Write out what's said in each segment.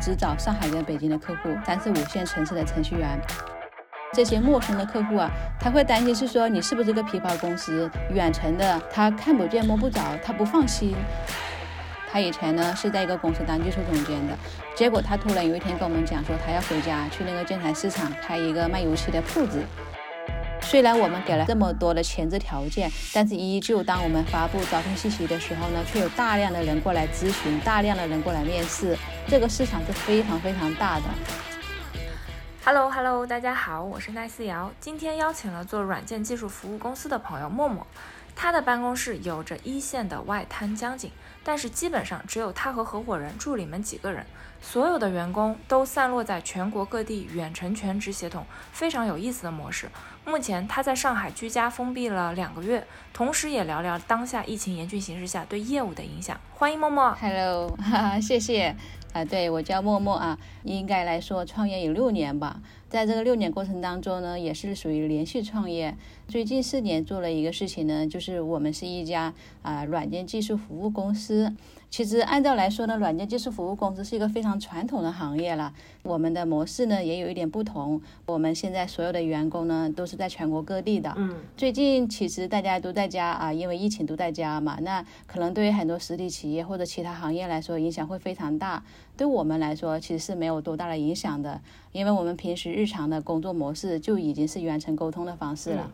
只找上海跟北京的客户，三四五线城市的程序员。这些陌生的客户啊，他会担心是说你是不是个皮包公司，远程的，他看不见摸不着，他不放心。他以前呢是在一个公司当技术总监的，结果他突然有一天跟我们讲说，他要回家去那个建材市场开一个卖油漆的铺子。虽然我们给了这么多的前置条件，但是依旧当我们发布招聘信息的时候呢，却有大量的人过来咨询，大量的人过来面试。这个市场是非常非常大的。Hello Hello，大家好，我是奈思瑶。今天邀请了做软件技术服务公司的朋友默默，他的办公室有着一线的外滩江景，但是基本上只有他和合伙人、助理们几个人，所有的员工都散落在全国各地，远程全职协同，非常有意思的模式。目前他在上海居家封闭了两个月，同时也聊聊当下疫情严峻形势下对业务的影响。欢迎默默，Hello，哈哈，谢谢。啊，对我叫默默啊，应该来说创业有六年吧，在这个六年过程当中呢，也是属于连续创业。最近四年做了一个事情呢，就是我们是一家啊软件技术服务公司。其实按照来说呢，软件技术服务公司是一个非常传统的行业了。我们的模式呢也有一点不同。我们现在所有的员工呢都是在全国各地的。嗯。最近其实大家都在家啊，因为疫情都在家嘛，那可能对于很多实体企业或者其他行业来说影响会非常大。对我们来说其实是没有多大的影响的，因为我们平时日常的工作模式就已经是远程沟通的方式了。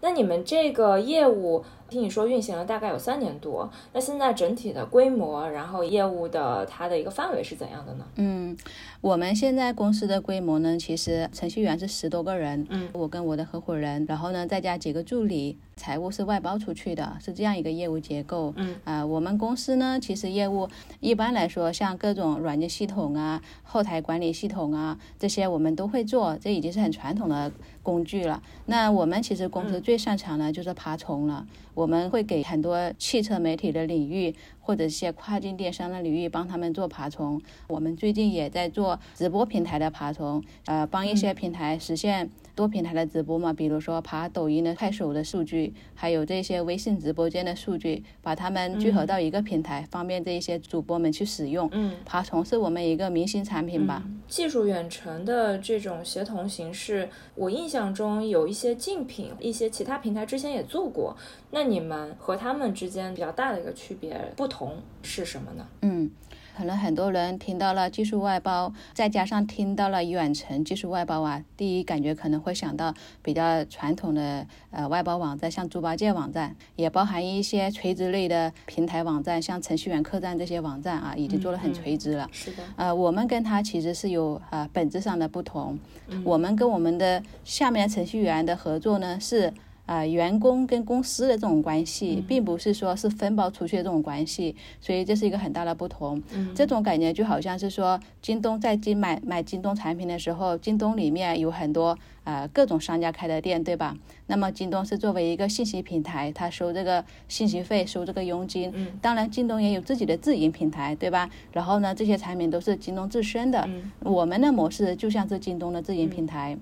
那你们这个业务？听你说运行了大概有三年多，那现在整体的规模，然后业务的它的一个范围是怎样的呢？嗯，我们现在公司的规模呢，其实程序员是十多个人，嗯，我跟我的合伙人，然后呢再加几个助理，财务是外包出去的，是这样一个业务结构。嗯，啊，我们公司呢，其实业务一般来说，像各种软件系统啊、后台管理系统啊这些我们都会做，这已经是很传统的工具了。那我们其实公司最擅长的就是爬虫了。我们会给很多汽车媒体的领域或者一些跨境电商的领域帮他们做爬虫。我们最近也在做直播平台的爬虫，呃，帮一些平台实现。多平台的直播嘛，比如说爬抖音的、快手的数据，还有这些微信直播间的数据，把它们聚合到一个平台，方便这一些主播们去使用。嗯，爬虫是我们一个明星产品吧。技术远程的这种协同形式，我印象中有一些竞品，一些其他平台之前也做过。那你们和他们之间比较大的一个区别不同是什么呢？嗯。可能很多人听到了技术外包，再加上听到了远程技术外包啊，第一感觉可能会想到比较传统的呃外包网站，像猪八戒网站，也包含一些垂直类的平台网站，像程序员客栈这些网站啊，已经做的很垂直了。是的。呃，我们跟它其实是有呃本质上的不同。我们跟我们的下面程序员的合作呢是。啊，员工跟公司的这种关系，并不是说是分包出去的这种关系，所以这是一个很大的不同。这种感觉就好像是说，京东在京买买京东产品的时候，京东里面有很多啊各种商家开的店，对吧？那么京东是作为一个信息平台，它收这个信息费，收这个佣金。当然，京东也有自己的自营平台，对吧？然后呢，这些产品都是京东自身的。我们的模式就像是京东的自营平台。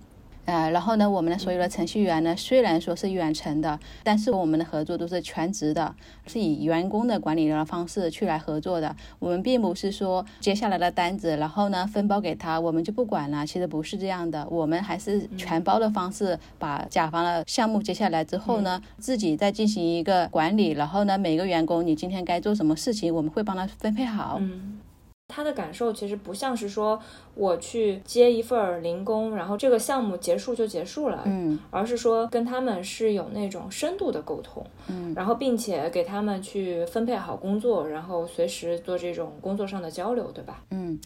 呃，然后呢，我们的所有的程序员呢，虽然说是远程的，但是我们的合作都是全职的，是以员工的管理的方式去来合作的。我们并不是说接下来的单子，然后呢分包给他，我们就不管了。其实不是这样的，我们还是全包的方式，把甲方的项目接下来之后呢，自己再进行一个管理。然后呢，每个员工你今天该做什么事情，我们会帮他分配好。他的感受其实不像是说我去接一份零工，然后这个项目结束就结束了，嗯，而是说跟他们是有那种深度的沟通，嗯，然后并且给他们去分配好工作，然后随时做这种工作上的交流，对吧？嗯。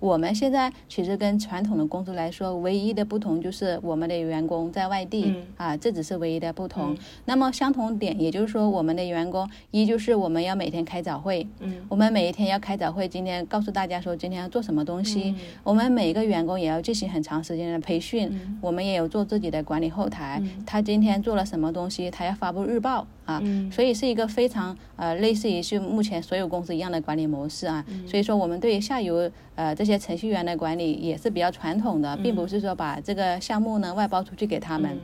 我们现在其实跟传统的公司来说，唯一的不同就是我们的员工在外地啊，这只是唯一的不同。那么相同点，也就是说，我们的员工一就是我们要每天开早会，嗯，我们每一天要开早会，今天告诉大家说今天要做什么东西。我们每一个员工也要进行很长时间的培训，我们也有做自己的管理后台。他今天做了什么东西，他要发布日报啊，所以是一个非常呃类似于是目前所有公司一样的管理模式啊。所以说，我们对于下游呃这些。些程序员的管理也是比较传统的，并不是说把这个项目呢外包出去给他们。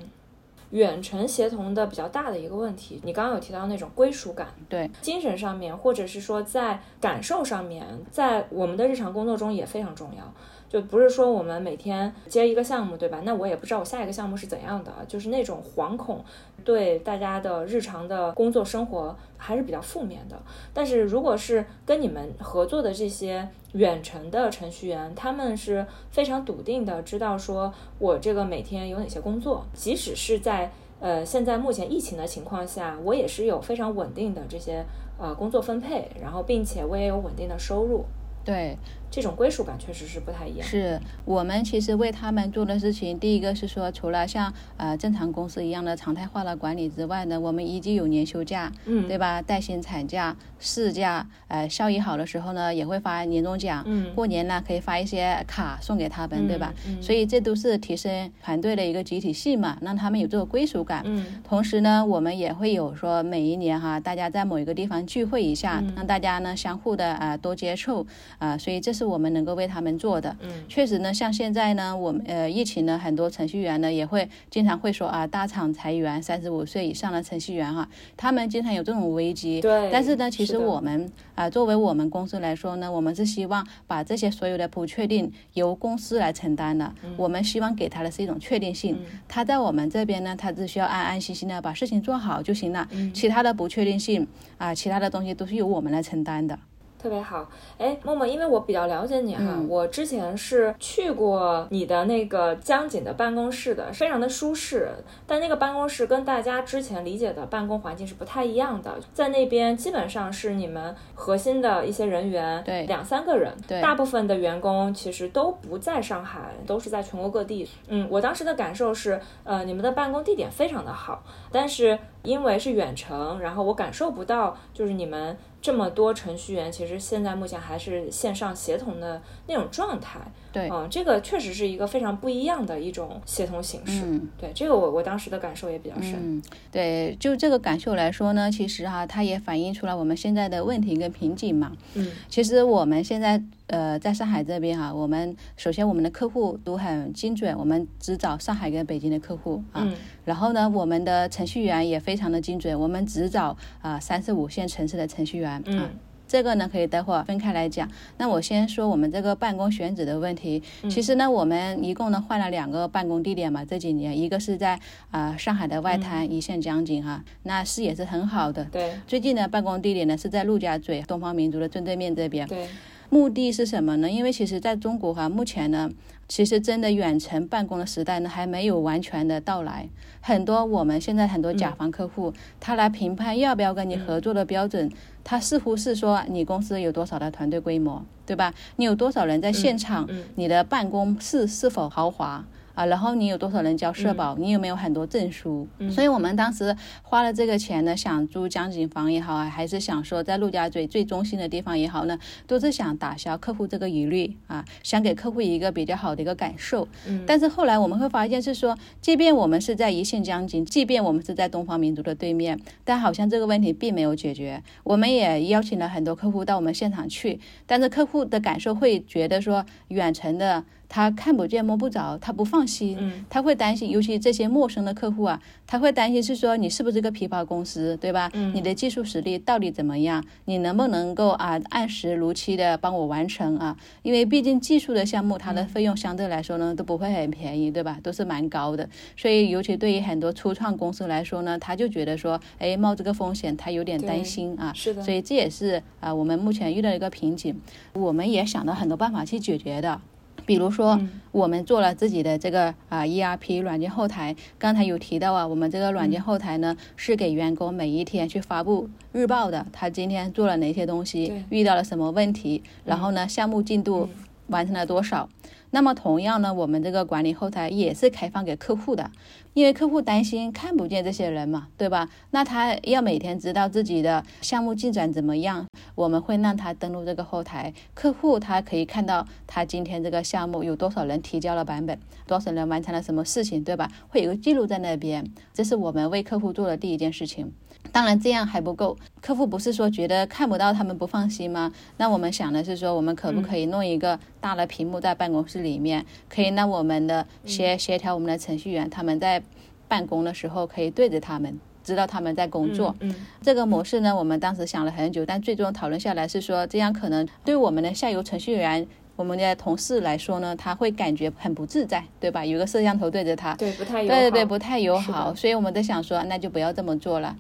远程协同的比较大的一个问题。你刚刚有提到那种归属感，对，精神上面，或者是说在感受上面，在我们的日常工作中也非常重要。就不是说我们每天接一个项目，对吧？那我也不知道我下一个项目是怎样的，就是那种惶恐，对大家的日常的工作生活还是比较负面的。但是如果是跟你们合作的这些远程的程序员，他们是非常笃定的，知道说我这个每天有哪些工作，即使是在呃现在目前疫情的情况下，我也是有非常稳定的这些呃工作分配，然后并且我也有稳定的收入。对。这种归属感确实是不太一样。是我们其实为他们做的事情，第一个是说，除了像呃正常公司一样的常态化的管理之外呢，我们依旧有年休假，嗯，对吧？带薪产假、事假，呃，效益好的时候呢，也会发年终奖，嗯，过年呢可以发一些卡送给他们，对吧？嗯，所以这都是提升团队的一个集体性嘛，让他们有这个归属感。嗯，同时呢，我们也会有说每一年哈，大家在某一个地方聚会一下，让大家呢相互的啊多接触啊，所以这是我们能够为他。们做的，嗯，确实呢，像现在呢，我们呃疫情呢，很多程序员呢也会经常会说啊，大厂裁员，三十五岁以上的程序员哈，他们经常有这种危机。对。但是呢，其实我们啊，作为我们公司来说呢，我们是希望把这些所有的不确定由公司来承担的。嗯。我们希望给他的是一种确定性。嗯。他在我们这边呢，他只需要安安心心的把事情做好就行了。嗯。其他的不确定性啊，其他的东西都是由我们来承担的。特别好，哎，默默，因为我比较了解你哈，我之前是去过你的那个江景的办公室的，非常的舒适，但那个办公室跟大家之前理解的办公环境是不太一样的，在那边基本上是你们核心的一些人员，对，两三个人，对，大部分的员工其实都不在上海，都是在全国各地。嗯，我当时的感受是，呃，你们的办公地点非常的好，但是因为是远程，然后我感受不到，就是你们。这么多程序员，其实现在目前还是线上协同的那种状态。对，嗯，这个确实是一个非常不一样的一种协同形式。嗯，对，这个我我当时的感受也比较深。嗯，对，就这个感受来说呢，其实哈，它也反映出了我们现在的问题跟瓶颈嘛。嗯，其实我们现在呃在上海这边哈，我们首先我们的客户都很精准，我们只找上海跟北京的客户啊。嗯。然后呢，我们的程序员也非常的精准，我们只找啊三四五线城市的程序员啊。这个呢，可以待会儿分开来讲。那我先说我们这个办公选址的问题。其实呢，我们一共呢换了两个办公地点嘛，这几年，一个是在啊上海的外滩一线江景哈，那视野是很好的。对。最近的办公地点呢是在陆家嘴东方明珠的正对面这边。对。目的是什么呢？因为其实在中国哈，目前呢，其实真的远程办公的时代呢还没有完全的到来。很多我们现在很多甲方客户，他来评判要不要跟你合作的标准，他似乎是说你公司有多少的团队规模，对吧？你有多少人在现场？你的办公室是否豪华？啊，然后你有多少人交社保？你有没有很多证书？所以我们当时花了这个钱呢，想租江景房也好，还是想说在陆家嘴最中心的地方也好呢，都是想打消客户这个疑虑啊，想给客户一个比较好的一个感受。嗯。但是后来我们会发现是说，即便我们是在一线江景，即便我们是在东方明珠的对面，但好像这个问题并没有解决。我们也邀请了很多客户到我们现场去，但是客户的感受会觉得说，远程的。他看不见摸不着，他不放心，他会担心，尤其这些陌生的客户啊，他会担心是说你是不是个皮包公司，对吧？你的技术实力到底怎么样？你能不能够啊按时如期的帮我完成啊？因为毕竟技术的项目，它的费用相对来说呢都不会很便宜，对吧？都是蛮高的，所以尤其对于很多初创公司来说呢，他就觉得说，哎，冒这个风险，他有点担心啊。是的。所以这也是啊我们目前遇到一个瓶颈，我们也想到很多办法去解决的。比如说，我们做了自己的这个啊 ERP 软件后台，刚才有提到啊，我们这个软件后台呢是给员工每一天去发布日报的，他今天做了哪些东西，遇到了什么问题，然后呢项目进度完成了多少。那么同样呢，我们这个管理后台也是开放给客户的，因为客户担心看不见这些人嘛，对吧？那他要每天知道自己的项目进展怎么样，我们会让他登录这个后台，客户他可以看到他今天这个项目有多少人提交了版本，多少人完成了什么事情，对吧？会有个记录在那边，这是我们为客户做的第一件事情。当然这样还不够，客户不是说觉得看不到他们不放心吗？那我们想的是说，我们可不可以弄一个大的屏幕在办公室里面，可以让我们的协协调我们的程序员他们在办公的时候可以对着他们。知道他们在工作，嗯，这个模式呢，我们当时想了很久，但最终讨论下来是说，这样可能对我们的下游程序员、我们的同事来说呢，他会感觉很不自在，对吧？有个摄像头对着他，对，不太友好，对对对，不太友好，所以我们在想说，那就不要这么做了。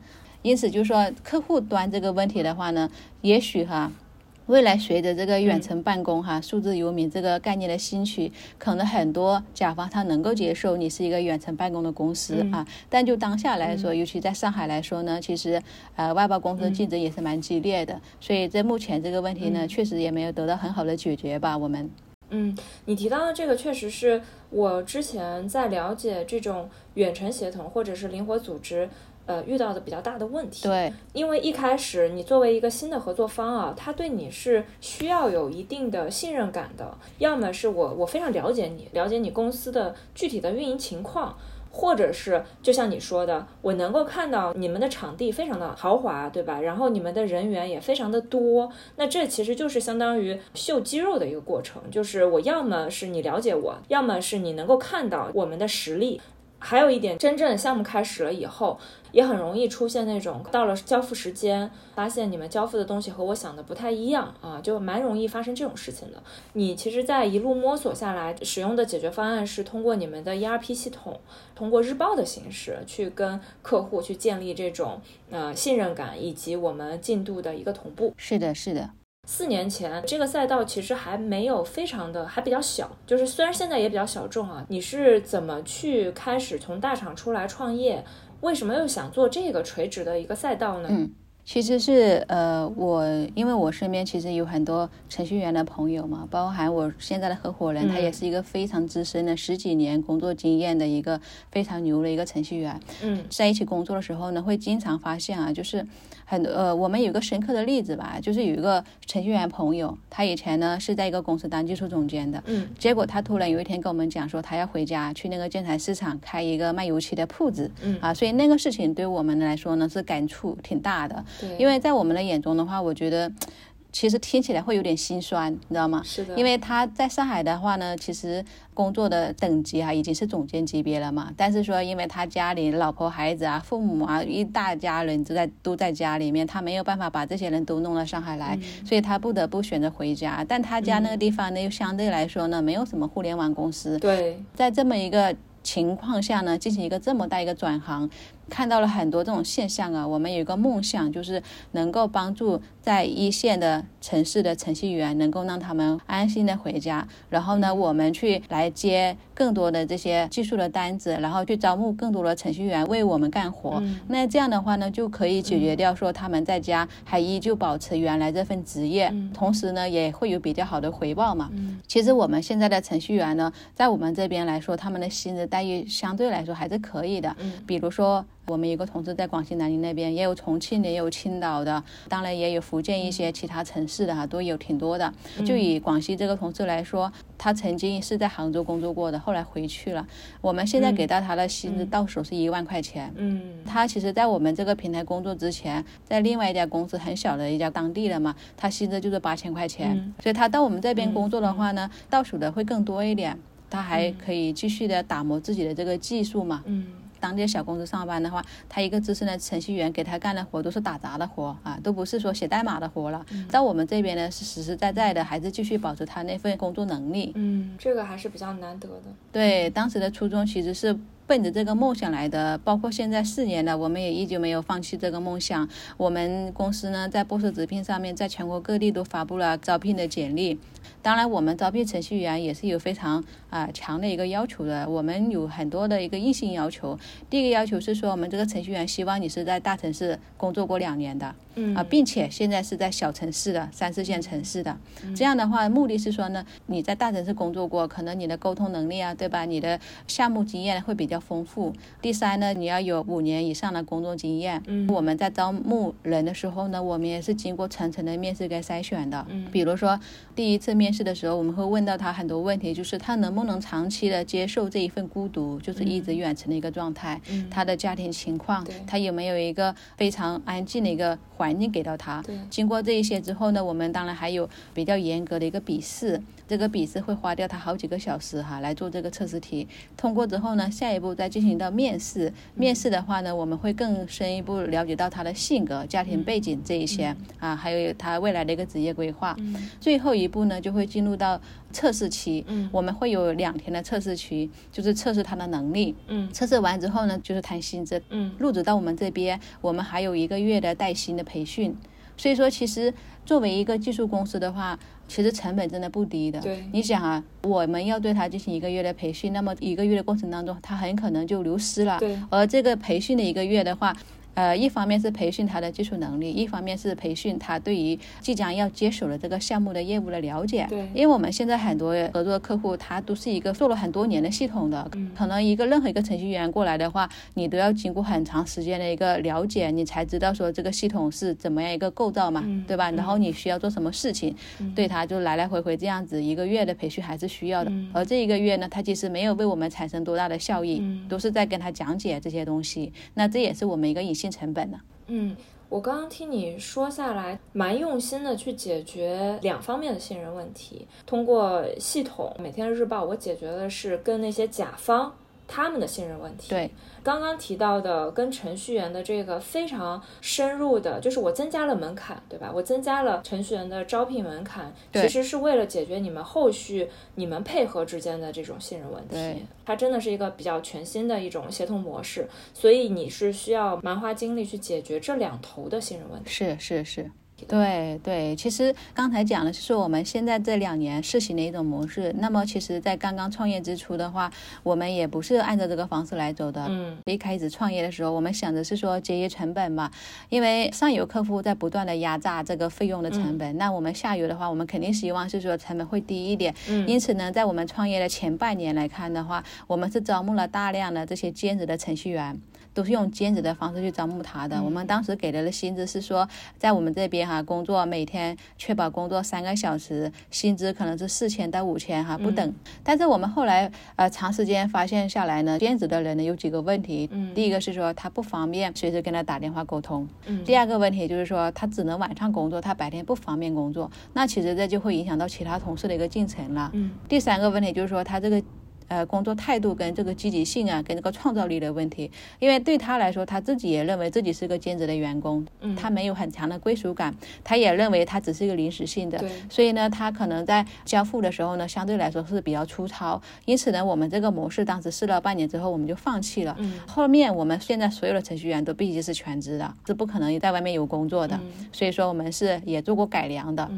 因此，就是说客户端这个问题的话呢，也许哈。未来随着这个远程办公哈，数字游民这个概念的兴起，可能很多甲方他能够接受你是一个远程办公的公司啊。但就当下来说，尤其在上海来说呢，其实呃外包公司竞争也是蛮激烈的。所以在目前这个问题呢，确实也没有得到很好的解决吧。我们嗯，你提到的这个确实是我之前在了解这种远程协同或者是灵活组织。呃，遇到的比较大的问题，对，因为一开始你作为一个新的合作方啊，他对你是需要有一定的信任感的，要么是我我非常了解你，了解你公司的具体的运营情况，或者是就像你说的，我能够看到你们的场地非常的豪华，对吧？然后你们的人员也非常的多，那这其实就是相当于秀肌肉的一个过程，就是我要么是你了解我，要么是你能够看到我们的实力。还有一点，真正的项目开始了以后，也很容易出现那种到了交付时间，发现你们交付的东西和我想的不太一样啊，就蛮容易发生这种事情的。你其实，在一路摸索下来，使用的解决方案是通过你们的 ERP 系统，通过日报的形式去跟客户去建立这种呃信任感，以及我们进度的一个同步。是的，是的。四年前，这个赛道其实还没有非常的，还比较小。就是虽然现在也比较小众啊，你是怎么去开始从大厂出来创业？为什么又想做这个垂直的一个赛道呢？其实是呃，我因为我身边其实有很多程序员的朋友嘛，包含我现在的合伙人，他也是一个非常资深的十几年工作经验的一个非常牛的一个程序员。嗯，在一起工作的时候呢，会经常发现啊，就是很多呃，我们有个深刻的例子吧，就是有一个程序员朋友，他以前呢是在一个公司当技术总监的，嗯，结果他突然有一天跟我们讲说，他要回家去那个建材市场开一个卖油漆的铺子，嗯啊，所以那个事情对我们来说呢是感触挺大的。因为在我们的眼中的话，我觉得其实听起来会有点心酸，你知道吗？是的。因为他在上海的话呢，其实工作的等级啊已经是总监级别了嘛。但是说，因为他家里老婆孩子啊、父母啊一大家人都在都在家里面，他没有办法把这些人都弄到上海来，所以他不得不选择回家。但他家那个地方呢，又相对来说呢，没有什么互联网公司。对，在这么一个情况下呢，进行一个这么大一个转行。看到了很多这种现象啊，我们有一个梦想，就是能够帮助在一线的城市的程序员，能够让他们安心的回家。然后呢，我们去来接更多的这些技术的单子，然后去招募更多的程序员为我们干活。那这样的话呢，就可以解决掉说他们在家还依旧保持原来这份职业，同时呢也会有比较好的回报嘛。其实我们现在的程序员呢，在我们这边来说，他们的薪资待遇相对来说还是可以的。比如说。我们有个同事在广西南宁那边，也有重庆的，也有青岛的，当然也有福建一些其他城市的哈，都有挺多的。就以广西这个同事来说，他曾经是在杭州工作过的，后来回去了。我们现在给到他的薪资到手是一万块钱。嗯，他其实在我们这个平台工作之前，在另外一家公司很小的一家当地的嘛，他薪资就是八千块钱。所以他到我们这边工作的话呢，到手的会更多一点，他还可以继续的打磨自己的这个技术嘛。嗯。当地小公司上班的话，他一个资深的程序员给他干的活都是打杂的活啊，都不是说写代码的活了。在我们这边呢，是实实在在的，还是继续保持他那份工作能力。嗯，这个还是比较难得的。对，当时的初衷其实是奔着这个梦想来的，包括现在四年了，我们也依旧没有放弃这个梦想。我们公司呢，在波士直聘上面，在全国各地都发布了招聘的简历。当然，我们招聘程序员也是有非常啊强的一个要求的。我们有很多的一个硬性要求。第一个要求是说，我们这个程序员希望你是在大城市工作过两年的。啊，并且现在是在小城市的三四线城市的，这样的话，目的是说呢，你在大城市工作过，可能你的沟通能力啊，对吧？你的项目经验会比较丰富。第三呢，你要有五年以上的工作经验。嗯，我们在招募人的时候呢，我们也是经过层层的面试跟筛选的。嗯，比如说第一次面试的时候，我们会问到他很多问题，就是他能不能长期的接受这一份孤独，就是一直远程的一个状态。嗯，他的家庭情况，他有没有一个非常安静的一个。环境给到他。对，经过这一些之后呢，我们当然还有比较严格的一个笔试，这个笔试会花掉他好几个小时哈来做这个测试题。通过之后呢，下一步再进行到面试。面试的话呢，我们会更深一步了解到他的性格、家庭背景这一些啊，还有他未来的一个职业规划。最后一步呢，就会进入到测试期。嗯，我们会有两天的测试期，就是测试他的能力。嗯，测试完之后呢，就是谈薪资。嗯，入职到我们这边，我们还有一个月的带薪的培训。所以说，其实作为一个技术公司的话，其实成本真的不低的。对，你想啊，我们要对他进行一个月的培训，那么一个月的过程当中，他很可能就流失了。对，而这个培训的一个月的话。呃，一方面是培训他的技术能力，一方面是培训他对于即将要接手的这个项目的业务的了解。对，因为我们现在很多合作客户，他都是一个做了很多年的系统的，可能一个任何一个程序员过来的话，你都要经过很长时间的一个了解，你才知道说这个系统是怎么样一个构造嘛，对吧？然后你需要做什么事情，对他就来来回回这样子一个月的培训还是需要的。而这一个月呢，他其实没有为我们产生多大的效益，都是在跟他讲解这些东西，那这也是我们一个隐性成本呢。嗯，我刚刚听你说下来，蛮用心的去解决两方面的信任问题。通过系统每天日报，我解决的是跟那些甲方他们的信任问题。对。刚刚提到的跟程序员的这个非常深入的，就是我增加了门槛，对吧？我增加了程序员的招聘门槛，其实是为了解决你们后续你们配合之间的这种信任问题。它真的是一个比较全新的一种协同模式，所以你是需要蛮花精力去解决这两头的信任问题。是是是。对对，其实刚才讲的是说我们现在这两年试行的一种模式。那么，其实，在刚刚创业之初的话，我们也不是按照这个方式来走的。嗯，一开始创业的时候，我们想的是说节约成本嘛，因为上游客户在不断的压榨这个费用的成本，那我们下游的话，我们肯定希望是说成本会低一点。嗯，因此呢，在我们创业的前半年来看的话，我们是招募了大量的这些兼职的程序员。都是用兼职的方式去招募他的。我们当时给的的薪资是说，在我们这边哈工作每天确保工作三个小时，薪资可能是四千到五千哈不等。但是我们后来呃长时间发现下来呢，兼职的人呢有几个问题。第一个是说他不方便随时跟他打电话沟通。第二个问题就是说他只能晚上工作，他白天不方便工作。那其实这就会影响到其他同事的一个进程了。第三个问题就是说他这个。呃，工作态度跟这个积极性啊，跟这个创造力的问题，因为对他来说，他自己也认为自己是个兼职的员工，他没有很强的归属感，他也认为他只是一个临时性的，所以呢，他可能在交付的时候呢，相对来说是比较粗糙，因此呢，我们这个模式当时试了半年之后，我们就放弃了。后面我们现在所有的程序员都必须是全职的，是不可能在外面有工作的，所以说我们是也做过改良的。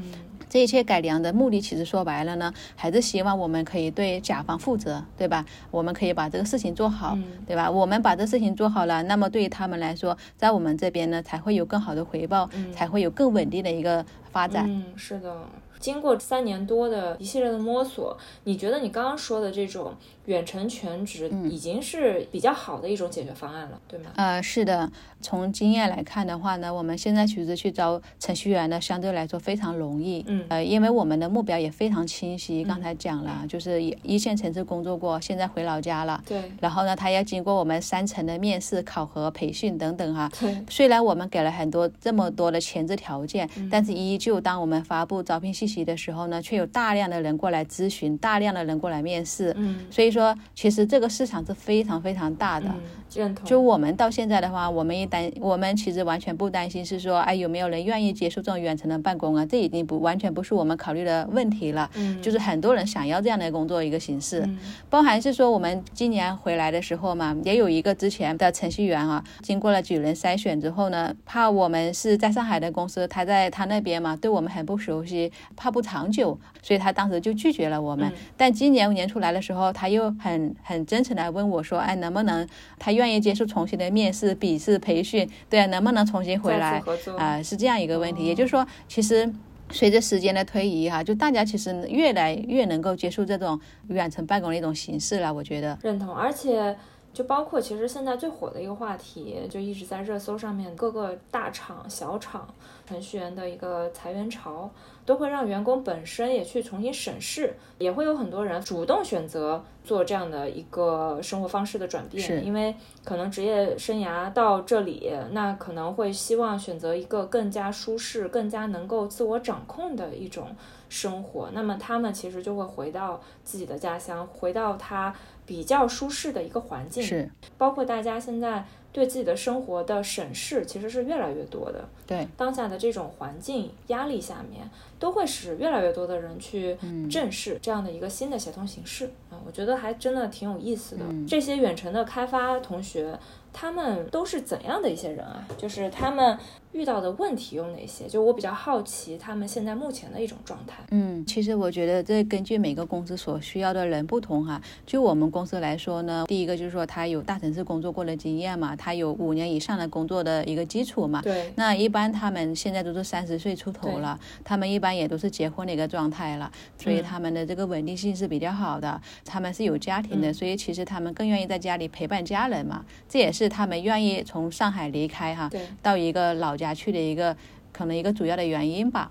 这一切改良的目的，其实说白了呢，还是希望我们可以对甲方负责，对吧？我们可以把这个事情做好，对吧？我们把这事情做好了，那么对于他们来说，在我们这边呢，才会有更好的回报，才会有更稳定的一个发展。嗯，是的。经过三年多的一系列的摸索，你觉得你刚刚说的这种远程全职已经是比较好的一种解决方案了，对吗？呃，是的。从经验来看的话呢，我们现在其实去招程序员呢，相对来说非常容易。嗯。呃，因为我们的目标也非常清晰，刚才讲了，就是一线城市工作过，现在回老家了。对。然后呢，他要经过我们三层的面试、考核、培训等等哈。对。虽然我们给了很多这么多的前置条件，但是依旧当我们发布招聘信息的时候呢，却有大量的人过来咨询，大量的人过来面试。嗯。所以说，其实这个市场是非常非常大的。认同。就我们到现在的话，我们一担，我们其实完全不担心是说，哎，有没有人愿意接受这种远程的办公啊？这已经不完全不是我们考虑的问题了。嗯。就是很多人想要这样的工作一个形式，包含是说我们今年回来的时候嘛，也有一个之前的程序员啊，经过了几轮筛选之后呢，怕我们是在上海的公司，他在他那边嘛，对我们很不熟悉，怕不长久，所以他当时就拒绝了我们。但今年年初来的时候，他又很很真诚的问我说，哎，能不能他愿意接受重新的面试、笔试、培训？对，能不能重新回来？啊，是这样一个问题。也就是说，其实随着时间的推移，哈，就大家其实越来越能够接受这种远程办公的一种形式了。我觉得认同，而且就包括其实现在最火的一个话题，就一直在热搜上面，各个大厂、小厂程序员的一个裁员潮，都会让员工本身也去重新审视，也会有很多人主动选择做这样的一个生活方式的转变，因为可能职业生涯到这里，那可能会希望选择一个更加舒适、更加能够自我掌控的一种生活，那么他们其实就会回到自己的家乡，回到他。比较舒适的一个环境，是包括大家现在对自己的生活的审视，其实是越来越多的。对当下的这种环境压力下面，都会使越来越多的人去正视这样的一个新的协同形式啊，我觉得还真的挺有意思的。这些远程的开发同学。他们都是怎样的一些人啊？就是他们遇到的问题有哪些？就我比较好奇他们现在目前的一种状态。嗯，其实我觉得这根据每个公司所需要的人不同哈。就我们公司来说呢，第一个就是说他有大城市工作过的经验嘛，他有五年以上的工作的一个基础嘛。对。那一般他们现在都是三十岁出头了，他们一般也都是结婚的一个状态了，所以他们的这个稳定性是比较好的。他们是有家庭的，所以其实他们更愿意在家里陪伴家人嘛。这也是。是他们愿意从上海离开哈，到一个老家去的一个可能一个主要的原因吧。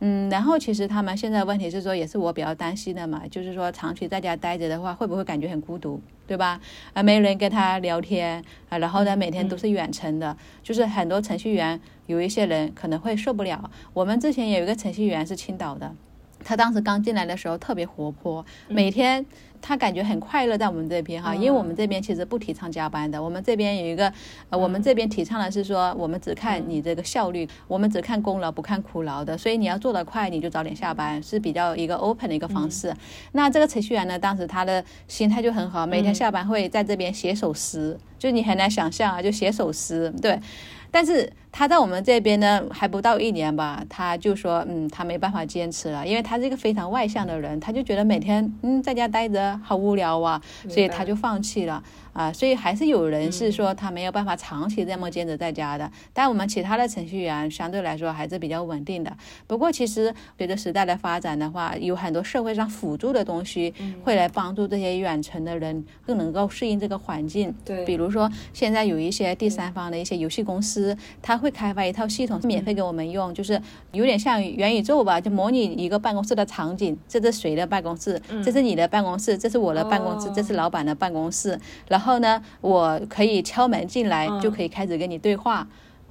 嗯，然后其实他们现在问题是说，也是我比较担心的嘛，就是说长期在家待着的话，会不会感觉很孤独，对吧？啊，没人跟他聊天啊，然后呢，每天都是远程的，就是很多程序员有一些人可能会受不了。我们之前有一个程序员是青岛的，他当时刚进来的时候特别活泼，每天。他感觉很快乐在我们这边哈，因为我们这边其实不提倡加班的。我们这边有一个，呃，我们这边提倡的是说，我们只看你这个效率，我们只看功劳不看苦劳的。所以你要做得快，你就早点下班，是比较一个 open 的一个方式。那这个程序员呢，当时他的心态就很好，每天下班会在这边写首诗，就你很难想象啊，就写首诗，对。但是他在我们这边呢，还不到一年吧，他就说，嗯，他没办法坚持了，因为他是一个非常外向的人，他就觉得每天，嗯，在家待着好无聊啊，所以他就放弃了。啊，所以还是有人是说他没有办法长期这么坚持在家的，但我们其他的程序员相对来说还是比较稳定的。不过其实随着时代的发展的话，有很多社会上辅助的东西会来帮助这些远程的人更能够适应这个环境。对，比如说现在有一些第三方的一些游戏公司，他会开发一套系统免费给我们用，就是有点像元宇宙吧，就模拟一个办公室的场景，这是谁的办公室？这是你的办公室，这是我的办公室，这是老板的办公室，然后。后呢，我可以敲门进来，就可以开始跟你对话。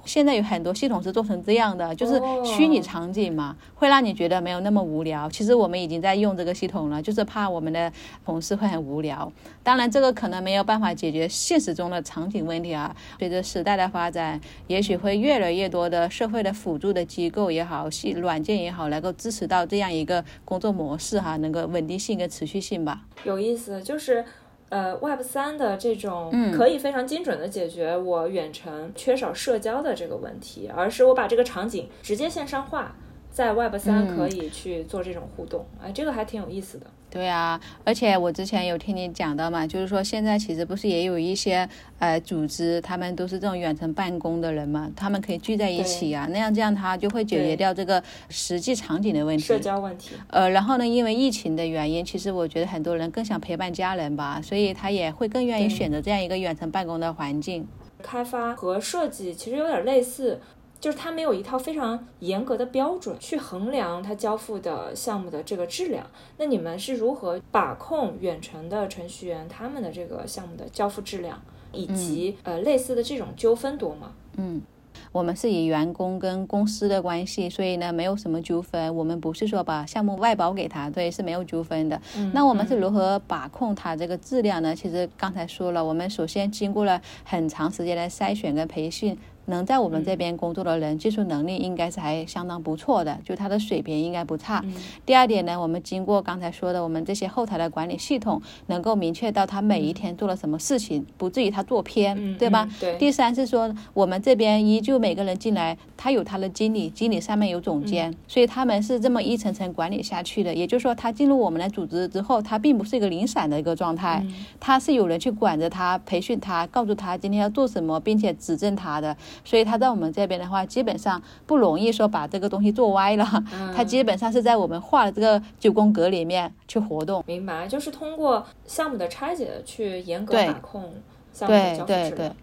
现在有很多系统是做成这样的，就是虚拟场景嘛，会让你觉得没有那么无聊。其实我们已经在用这个系统了，就是怕我们的同事会很无聊。当然，这个可能没有办法解决现实中的场景问题啊。随着时代的发展，也许会越来越多的社会的辅助的机构也好，系软件也好，能够支持到这样一个工作模式哈，能够稳定性跟持续性吧。有意思，就是。呃，Web 三的这种可以非常精准的解决我远程缺少社交的这个问题，而是我把这个场景直接线上化，在 Web 三可以去做这种互动，哎，这个还挺有意思的。对啊，而且我之前有听你讲到嘛，就是说现在其实不是也有一些呃组织，他们都是这种远程办公的人嘛，他们可以聚在一起啊，那样这样他就会解决掉这个实际场景的问题，社交问题。呃，然后呢，因为疫情的原因，其实我觉得很多人更想陪伴家人吧，所以他也会更愿意选择这样一个远程办公的环境。开发和设计其实有点类似。就是他没有一套非常严格的标准去衡量它交付的项目的这个质量。那你们是如何把控远程的程序员他们的这个项目的交付质量，以及呃类似的这种纠纷多吗？嗯，我们是以员工跟公司的关系，所以呢没有什么纠纷。我们不是说把项目外包给他，所以是没有纠纷的。那我们是如何把控它这个质量呢？其实刚才说了，我们首先经过了很长时间的筛选跟培训。能在我们这边工作的人，技术能力应该是还相当不错的，就他的水平应该不差。第二点呢，我们经过刚才说的，我们这些后台的管理系统能够明确到他每一天做了什么事情，不至于他做偏，对吧？第三是说，我们这边依旧每个人进来，他有他的经理，经理上面有总监，所以他们是这么一层层管理下去的。也就是说，他进入我们的组织之后，他并不是一个零散的一个状态，他是有人去管着他，培训他，告诉他今天要做什么，并且指正他的。所以他在我们这边的话，基本上不容易说把这个东西做歪了。他基本上是在我们画的这个九宫格里面去活动。明白，就是通过项目的拆解去严格把控项目的交付对对对质量。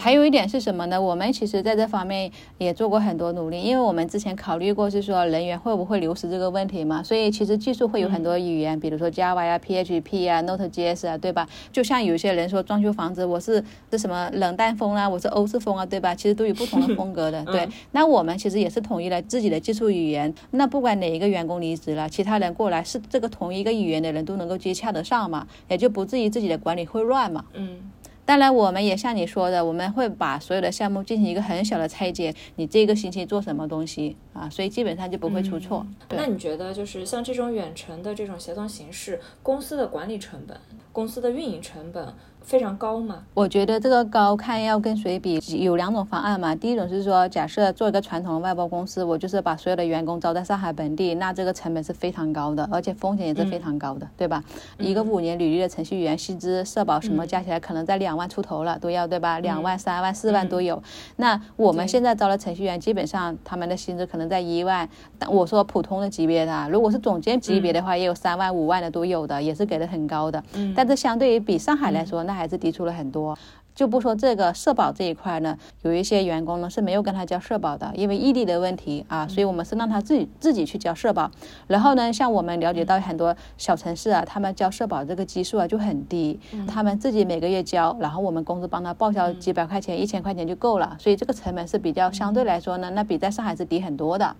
还有一点是什么呢？我们其实在这方面也做过很多努力，因为我们之前考虑过是说人员会不会流失这个问题嘛，所以其实技术会有很多语言，比如说 Java 呀、PHP 啊、Node.js 啊，对吧？就像有些人说装修房子，我是这什么冷淡风啊，我是欧式风啊，对吧？其实都有不同的风格的。对，那我们其实也是统一了自己的技术语言。那不管哪一个员工离职了，其他人过来是这个同一个语言的人都能够接洽得上嘛，也就不至于自己的管理会乱嘛。嗯。当然，我们也像你说的，我们会把所有的项目进行一个很小的拆解。你这个星期做什么东西啊？所以基本上就不会出错。那你觉得，就是像这种远程的这种协同形式，公司的管理成本、公司的运营成本？非常高嘛？我觉得这个高看要跟谁比，有两种方案嘛。第一种是说，假设做一个传统的外包公司，我就是把所有的员工招在上海本地，那这个成本是非常高的，而且风险也是非常高的，对吧？一个五年履历的程序员，薪资、社保什么加起来可能在两万出头了，都要对吧？两万、三万、四万都有。那我们现在招的程序员，基本上他们的薪资可能在一万。但我说普通的级别的，如果是总监级别的话，也有三万、五万的都有的，也是给的很高的。但是相对于比上海来说，那还是低出了很多。就不说这个社保这一块呢，有一些员工呢是没有跟他交社保的，因为异地的问题啊，所以我们是让他自己自己去交社保。然后呢，像我们了解到很多小城市啊，他们交社保这个基数啊就很低，他们自己每个月交，然后我们公司帮他报销几百块钱、一千块钱就够了，所以这个成本是比较相对来说呢，那比在上海是低很多的。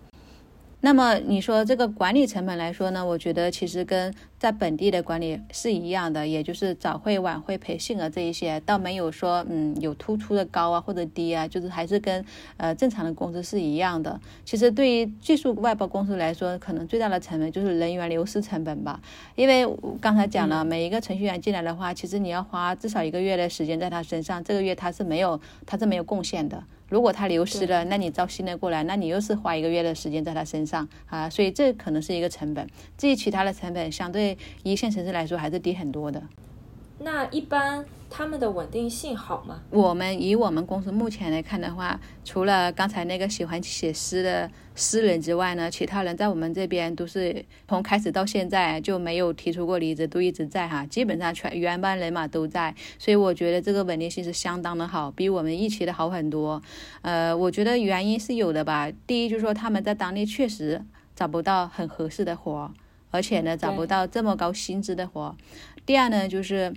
那么你说这个管理成本来说呢？我觉得其实跟在本地的管理是一样的，也就是早会、晚会、培训啊这一些，倒没有说嗯有突出的高啊或者低啊，就是还是跟呃正常的工资是一样的。其实对于技术外包公司来说，可能最大的成本就是人员流失成本吧。因为刚才讲了，每一个程序员进来的话，其实你要花至少一个月的时间在他身上，这个月他是没有他是没有贡献的。如果他流失了，那你招新的过来，那你又是花一个月的时间在他身上啊，所以这可能是一个成本。至于其他的成本，相对一线城市来说还是低很多的。那一般。他们的稳定性好吗？我们以我们公司目前来看的话，除了刚才那个喜欢写诗的诗人之外呢，其他人在我们这边都是从开始到现在就没有提出过离职，都一直在哈，基本上全原班人马都在，所以我觉得这个稳定性是相当的好，比我们预期的好很多。呃，我觉得原因是有的吧。第一就是说他们在当地确实找不到很合适的活，而且呢找不到这么高薪资的活。第二呢就是。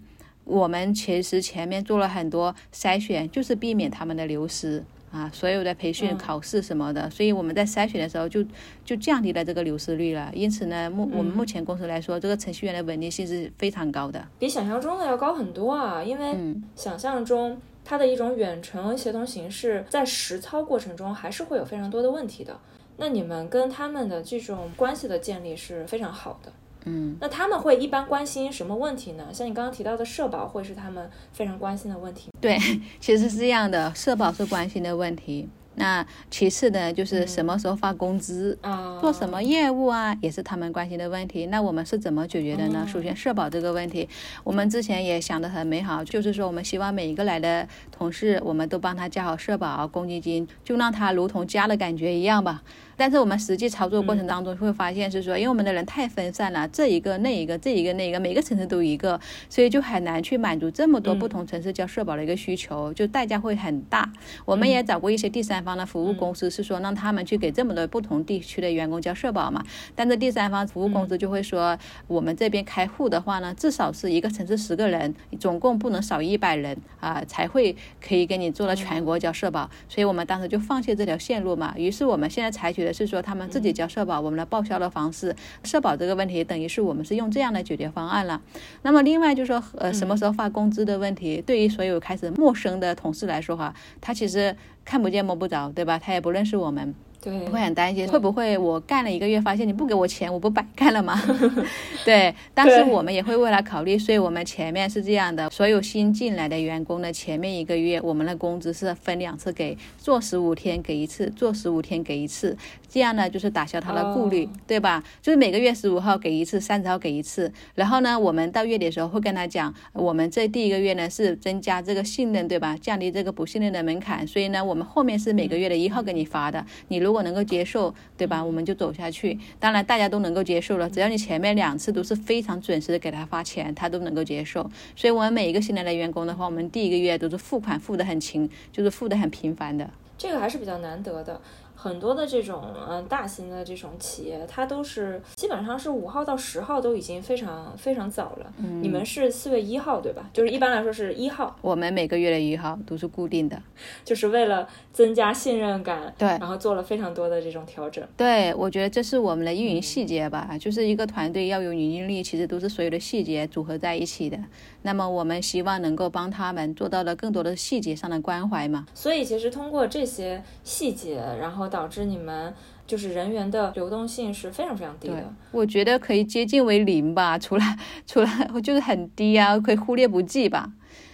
我们其实前面做了很多筛选，就是避免他们的流失啊，所有的培训、考试什么的，所以我们在筛选的时候就就降低了这个流失率了。因此呢，目我们目前公司来说，这个程序员的稳定性是非常高的，比想象中的要高很多啊。因为想象中它的一种远程协同形式，在实操过程中还是会有非常多的问题的。那你们跟他们的这种关系的建立是非常好的。嗯，那他们会一般关心什么问题呢？像你刚刚提到的社保，会是他们非常关心的问题。对，其实是这样的，社保是关心的问题。那其次呢，就是什么时候发工资，做什么业务啊，也是他们关心的问题。那我们是怎么解决的呢？首先，社保这个问题，我们之前也想得很美好，就是说我们希望每一个来的同事，我们都帮他交好社保、公积金，就让他如同家的感觉一样吧。但是我们实际操作过程当中会发现是说，因为我们的人太分散了，这一个那一个，这一个那一个，每个城市都一个，所以就很难去满足这么多不同城市交社保的一个需求，就代价会很大。我们也找过一些第三方的服务公司，是说让他们去给这么多不同地区的员工交社保嘛。但是第三方服务公司就会说，我们这边开户的话呢，至少是一个城市十个人，总共不能少一百人啊，才会可以给你做到全国交社保。所以我们当时就放弃这条线路嘛。于是我们现在采取的。是说他们自己交社保，我们来报销的方式，社保这个问题等于是我们是用这样的解决方案了。那么另外就说呃什么时候发工资的问题，对于所有开始陌生的同事来说哈，他其实看不见摸不着，对吧？他也不认识我们。对，会很担心，会不会我干了一个月，发现你不给我钱，我不白干了吗？对，但是我们也会为了考虑，所以我们前面是这样的，所有新进来的员工的前面一个月，我们的工资是分两次给，做十五天给一次，做十五天给一次，这样呢就是打消他的顾虑，对吧？就是每个月十五号给一次，三十号给一次，然后呢，我们到月底的时候会跟他讲，我们这第一个月呢是增加这个信任，对吧？降低这个不信任的门槛，所以呢，我们后面是每个月的一号给你发的，你如如果能够接受，对吧？我们就走下去。当然大家都能够接受了，只要你前面两次都是非常准时的给他发钱，他都能够接受。所以我们每一个新来的员工的话，我们第一个月都是付款付的很勤，就是付的很频繁的。这个还是比较难得的。很多的这种嗯大型的这种企业，它都是基本上是五号到十号都已经非常非常早了。嗯你们是四月一号对吧？就是一般来说是一号，我们每个月的一号都是固定的。就是为了增加信任感，对然后做了非常多的这种调整。对，我觉得这是我们的运营细节吧，就是一个团队要有凝聚力，其实都是所有的细节组合在一起的。那么我们希望能够帮他们做到了更多的细节上的关怀嘛。所以其实通过这些细节，然后导致你们就是人员的流动性是非常非常低的。，我觉得可以接近为零吧，除了除了就是很低啊，可以忽略不计吧。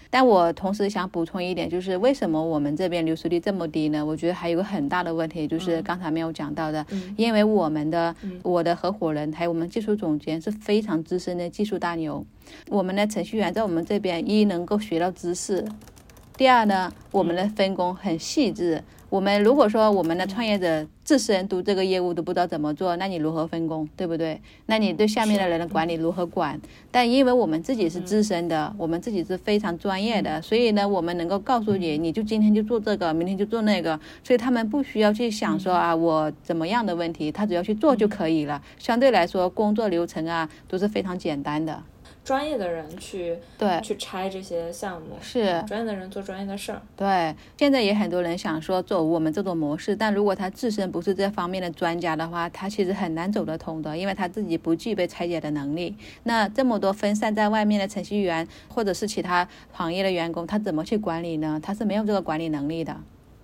但我同时想补充一点，就是为什么我们这边流失率这么低呢？我觉得还有个很大的问题，就是刚才没有讲到的，嗯因为我们的、嗯我的合伙人还有我们技术总监是非常资深的技术大牛，我们的程序员在我们这边一能够学到知识，第二呢，我们的分工很细致。我们如果说我们的创业者自身读这个业务都不知道怎么做，那你如何分工，对不对？那你对下面的人的管理如何管？但因为我们自己是资深的，我们自己是非常专业的，所以呢，我们能够告诉你，你就今天就做这个，明天就做那个，所以他们不需要去想说啊我怎么样的问题，他只要去做就可以了。相对来说，工作流程啊都是非常简单的。专业的人去对，去拆这些项目，是。专业的人做专业的事儿。对，现在也很多人想说走我们这种模式，但如果他自身不是这方面的专家的话，他其实很难走得通的，因为他自己不具备拆解的能力。那这么多分散在外面的程序员或者是其他行业的员工，他怎么去管理呢？他是没有这个管理能力的。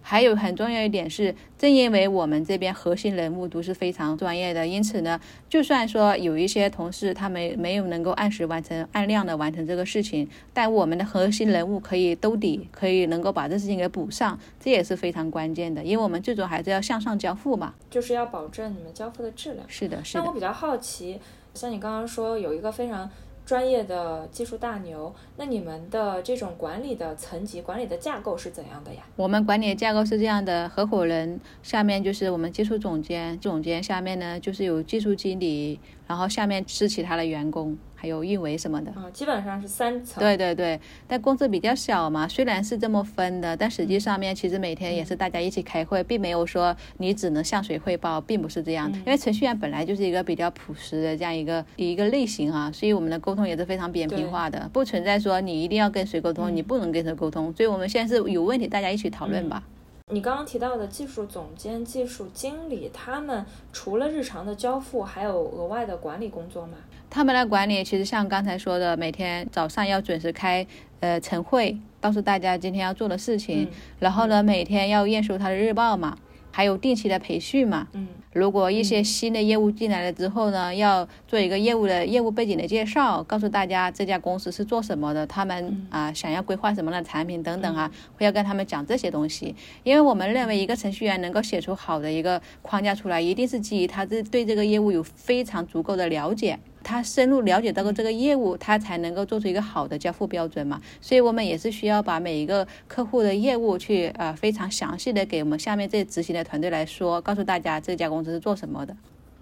还有很重要一点是，正因为我们这边核心人物都是非常专业的，因此呢，就算说有一些同事他没没有能够按时完成、按量的完成这个事情，但我们的核心人物可以兜底，可以能够把这事情给补上，这也是非常关键的，因为我们最终还是要向上交付嘛。就是要保证你们交付的质量。是的，是的。那我比较好奇，像你刚刚说有一个非常专业的技术大牛，那你们的这种管理的层级、管理的架构是怎样的呀？我们管理的架构是这样的：合伙人下面就是我们技术总监，总监下面呢就是有技术经理，然后下面是其他的员工，还有运维什么的。啊、基本上是三层。对对对，但公司比较小嘛，虽然是这么分的，但实际上面其实每天也是大家一起开会，并没有说你只能向谁汇报，并不是这样。因为程序员本来就是一个比较朴实的这样一个一个类型啊，所以我们的沟通也是非常扁平化的，不存在说你一定要跟谁沟通，你不能跟谁沟通。所以我们现在是有问题，大家一起讨论吧。你刚刚提到的技术总监、技术经理，他们除了日常的交付，还有额外的管理工作吗？他们的管理其实像刚才说的，每天早上要准时开呃晨会，告诉大家今天要做的事情，嗯然后呢每天要验收他的日报嘛，还有定期的培训嘛。嗯如果一些新的业务进来了之后呢，要做一个业务的业务背景的介绍，告诉大家这家公司是做什么的，他们啊、想要规划什么样的产品等等啊，会要跟他们讲这些东西。因为我们认为一个程序员能够写出好的一个框架出来，一定是基于他这对这个业务有非常足够的了解。他深入了解到过这个业务，他才能够做出一个好的交付标准嘛。所以我们也是需要把每一个客户的业务去呃非常详细的给我们下面这执行的团队来说，告诉大家这家公司是做什么的。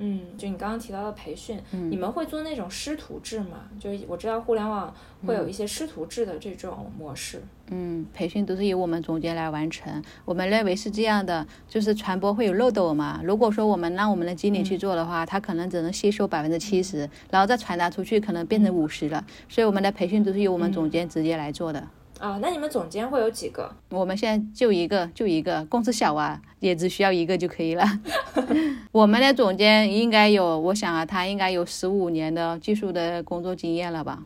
嗯，就你刚刚提到的培训，你们会做那种师徒制吗？就是我知道互联网会有一些师徒制的这种模式。嗯，培训都是由我们总监来完成。我们认为是这样的，就是传播会有漏斗嘛。如果说我们让我们的经理去做的话，他可能只能吸收百分之七十，然后再传达出去可能变成五十了。所以我们的培训都是由我们总监直接来做的。啊，那你们总监会有几个？我们现在就一个，就一个，公司小啊，也只需要一个就可以了。我们的总监应该有，我想啊，他应该有十五年的技术的工作经验了吧？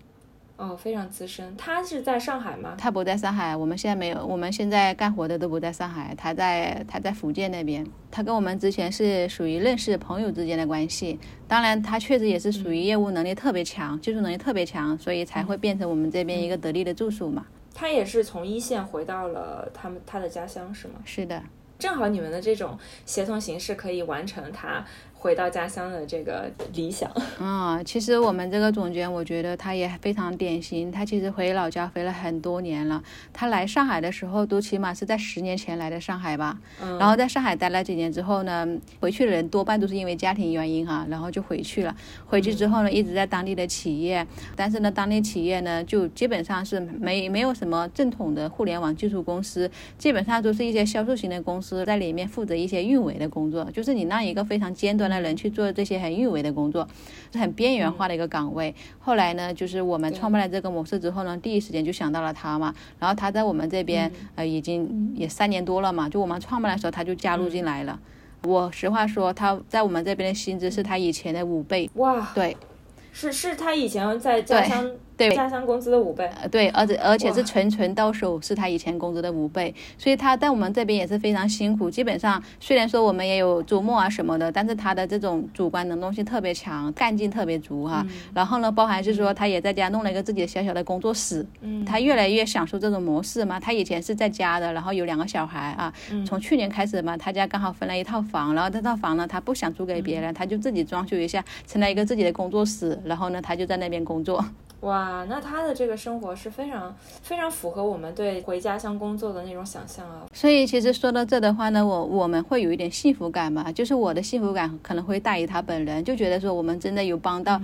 哦，非常资深。他是在上海吗？他不在上海，我们现在没有，我们现在干活的都不在上海，他在他在福建那边。他跟我们之前是属于认识朋友之间的关系，当然他确实也是属于业务能力特别强，技术能力特别强，所以才会变成我们这边一个得力的助手嘛。他也是从一线回到了他们他的家乡，是吗？是的，正好你们的这种协同形式可以完成他回到家乡的这个理想。嗯，其实我们这个总监，我觉得他也非常典型。他其实回老家回了很多年了。他来上海的时候，都起码是在十年前来的上海吧。嗯。然后在上海待了几年之后呢，回去的人多半都是因为家庭原因哈，然后就回去了。回去之后呢，一直在当地的企业，但是呢，当地企业呢，就基本上是没没有什么正统的互联网技术公司，基本上都是一些销售型的公司在里面负责一些运维的工作，就是你那一个非常尖端的。人去做这些很运维的工作，是很边缘化的一个岗位。后来呢，就是我们创办了这个模式之后呢，第一时间就想到了他嘛。然后他在我们这边呃已经也三年多了嘛，就我们创办的时候他就加入进来了。我实话说，他在我们这边的薪资是他以前的五倍。哇，对，是是他以前在家乡。对加上工资的五倍，对，而且而且是纯纯到手是他以前工资的五倍，所以他在我们这边也是非常辛苦。基本上虽然说我们也有周末啊什么的，但是他的这种主观能动性特别强，干劲特别足哈。然后呢，包含是说他也在家弄了一个自己的小小的工作室，嗯，他越来越享受这种模式嘛。他以前是在家的，然后有两个小孩啊，从去年开始嘛，他家刚好分了一套房，然后这套房呢，他不想租给别人，他就自己装修一下，成了一个自己的工作室，然后呢，他就在那边工作。哇，那他的这个生活是非常非常符合我们对回家乡工作的那种想象啊。所以其实说到这的话呢，我我们会有一点幸福感嘛，就是我的幸福感可能会大于他本人，就觉得说我们真的有帮到。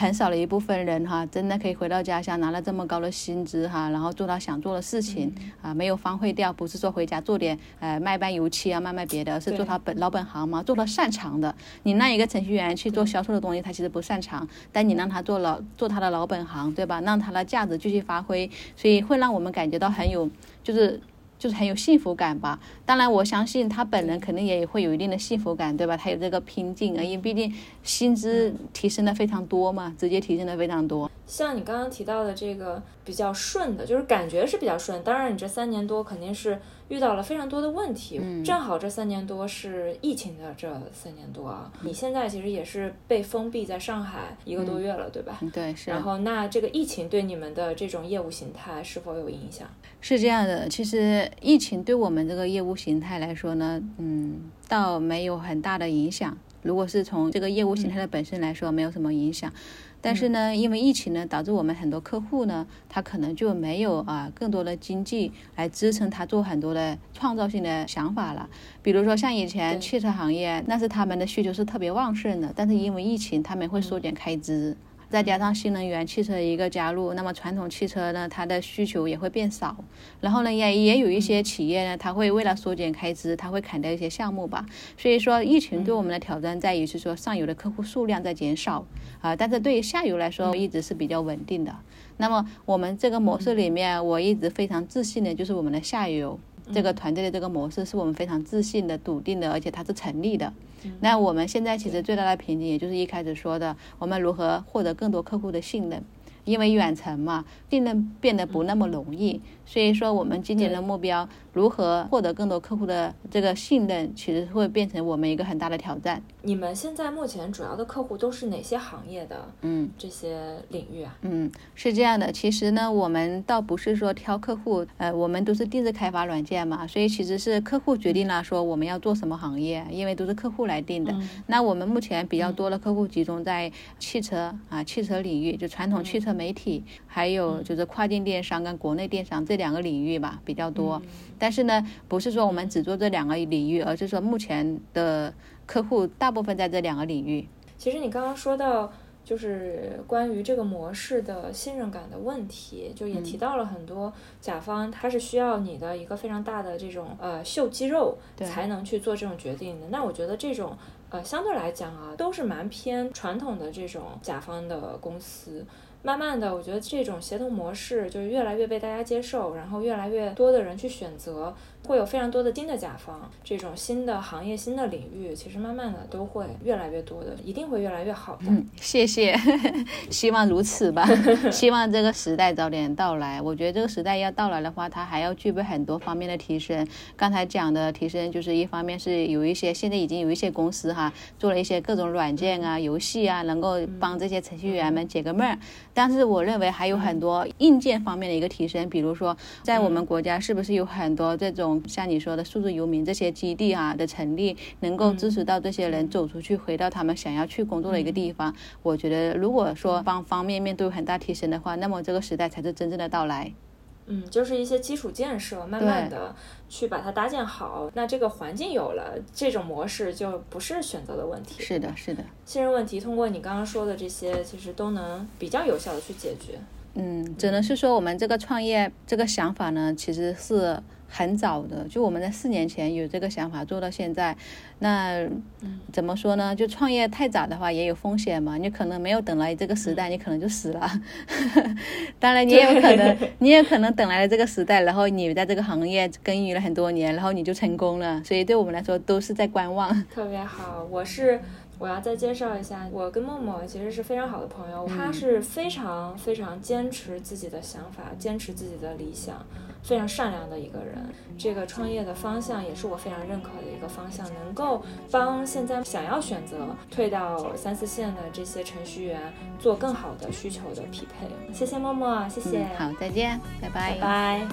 很少的一部分人哈，真的可以回到家乡拿了这么高的薪资哈，然后做到想做的事情啊，没有荒废掉。不是说回家做点呃卖卖油漆啊，卖卖别的，而是做他本老本行嘛，做他擅长的。你让一个程序员去做销售的东西，他其实不擅长，但你让他做老做他的老本行，对吧？让他的价值继续发挥，所以会让我们感觉到很有就是。就是很有幸福感吧。当然，我相信他本人肯定也会有一定的幸福感，对吧？他有这个拼劲啊，因为毕竟薪资提升的非常多嘛，直接提升的非常多。像你刚刚提到的这个比较顺的，就是感觉是比较顺。当然，你这三年多肯定是。遇到了非常多的问题，嗯正好这三年多是疫情的这三年多啊。你现在其实也是被封闭在上海一个多月了，对吧？对，是。然后那这个疫情对你们的这种业务形态是否有影响？是这样的，其实疫情对我们这个业务形态来说呢，嗯，倒没有很大的影响。如果是从这个业务形态的本身来说，没有什么影响。但是呢，因为疫情呢，导致我们很多客户呢，他可能就没有啊更多的经济来支撑他做很多的创造性的想法了。比如说像以前汽车行业，那是他们的需求是特别旺盛的，但是因为疫情，他们会缩减开支。再加上新能源汽车一个加入，那么传统汽车呢，它的需求也会变少。然后呢，也也有一些企业呢，它会为了缩减开支，它会砍掉一些项目吧。所以说，疫情对我们的挑战在于是说，上游的客户数量在减少啊，但是对于下游来说，一直是比较稳定的。那么我们这个模式里面，我一直非常自信的就是我们的下游这个团队的这个模式，是我们非常自信的、笃定的，而且它是成立的。那我们现在其实最大的瓶颈，也就是一开始说的，我们如何获得更多客户的信任，因为远程嘛，信任变得不那么容易。所以说，我们今年的目标如何获得更多客户的这个信任，其实会变成我们一个很大的挑战。你们现在目前主要的客户都是哪些行业的？嗯，这些领域啊？嗯，是这样的。其实呢，我们倒不是说挑客户，呃，我们都是定制开发软件嘛，所以其实是客户决定了说我们要做什么行业，因为都是客户来定的。那我们目前比较多的客户集中在汽车啊，汽车领域，就传统汽车媒体，还有就是跨境电商跟国内电商这。两个领域吧比较多，但是呢，不是说我们只做这两个领域，而是说目前的客户大部分在这两个领域。其实你刚刚说到，就是关于这个模式的信任感的问题，就也提到了很多甲方，他是需要你的一个非常大的这种呃秀肌肉，才能去做这种决定的。那我觉得这种呃相对来讲啊，都是蛮偏传统的这种甲方的公司。慢慢的，我觉得这种协同模式就是越来越被大家接受，然后越来越多的人去选择。会有非常多的新的甲方，这种新的行业、新的领域，其实慢慢的都会越来越多的，一定会越来越好的。嗯，谢谢，希望如此吧。希望这个时代早点到来。我觉得这个时代要到来的话，它还要具备很多方面的提升。刚才讲的提升，就是一方面是有一些现在已经有一些公司哈，做了一些各种软件啊、游戏啊，能够帮这些程序员们解个闷儿。但是我认为还有很多硬件方面的一个提升，比如说在我们国家是不是有很多这种像你说的数字游民这些基地啊的成立，能够支持到这些人走出去，回到他们想要去工作的一个地方。我觉得如果说方方面面都有很大提升的话，那么这个时代才是真正的到来。嗯，就是一些基础建设，慢慢的去把它搭建好。那这个环境有了，这种模式就不是选择的问题。是的，是的。信任问题通过你刚刚说的这些，其实都能比较有效的去解决。嗯，只能是说我们这个创业这个想法呢，其实是。很早的，就我们在四年前有这个想法做到现在，那怎么说呢？就创业太早的话也有风险嘛，你可能没有等来这个时代，你可能就死了。当然，你也有可能，你也可能等来了这个时代，然后你在这个行业耕耘了很多年，然后你就成功了。所以对我们来说都是在观望。特别好，我是。我要再介绍一下，我跟默默其实是非常好的朋友。他是非常非常坚持自己的想法，坚持自己的理想，非常善良的一个人，这个创业的方向也是我非常认可的一个方向，能够帮现在想要选择退到三四线的这些程序员做更好的需求的匹配。谢谢默默，谢谢，好，再见，拜拜，拜拜。